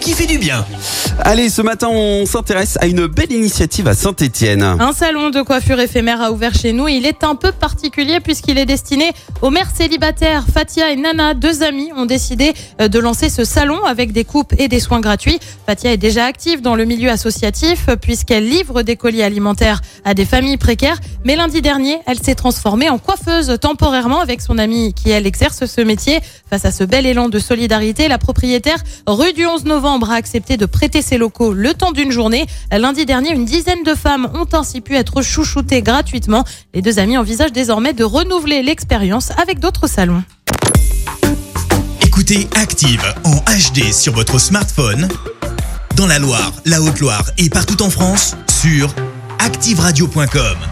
Qui fait du bien Allez, ce matin, on s'intéresse à une belle initiative à Saint-Étienne. Un salon de coiffure éphémère a ouvert chez nous. Il est un peu particulier puisqu'il est destiné aux mères célibataires. Fatia et Nana, deux amies, ont décidé euh, de lancer ce salon avec des coupes et des soins gratuits. Fatia est déjà active dans le milieu associatif puisqu'elle livre des colis alimentaires à des familles précaires. Mais lundi dernier, elle s'est transformée en coiffeuse temporairement avec son amie qui, elle, exerce ce métier. Face à ce bel élan de solidarité, la propriétaire, rue du 11 novembre, a accepté de prêter ses locaux le temps d'une journée. Lundi dernier, une dizaine de femmes ont ainsi pu être chouchoutées gratuitement. Les deux amis envisagent désormais de renouveler l'expérience avec d'autres salons. Écoutez Active en HD sur votre smartphone, dans la Loire, la Haute-Loire et partout en France, sur activeradio.com.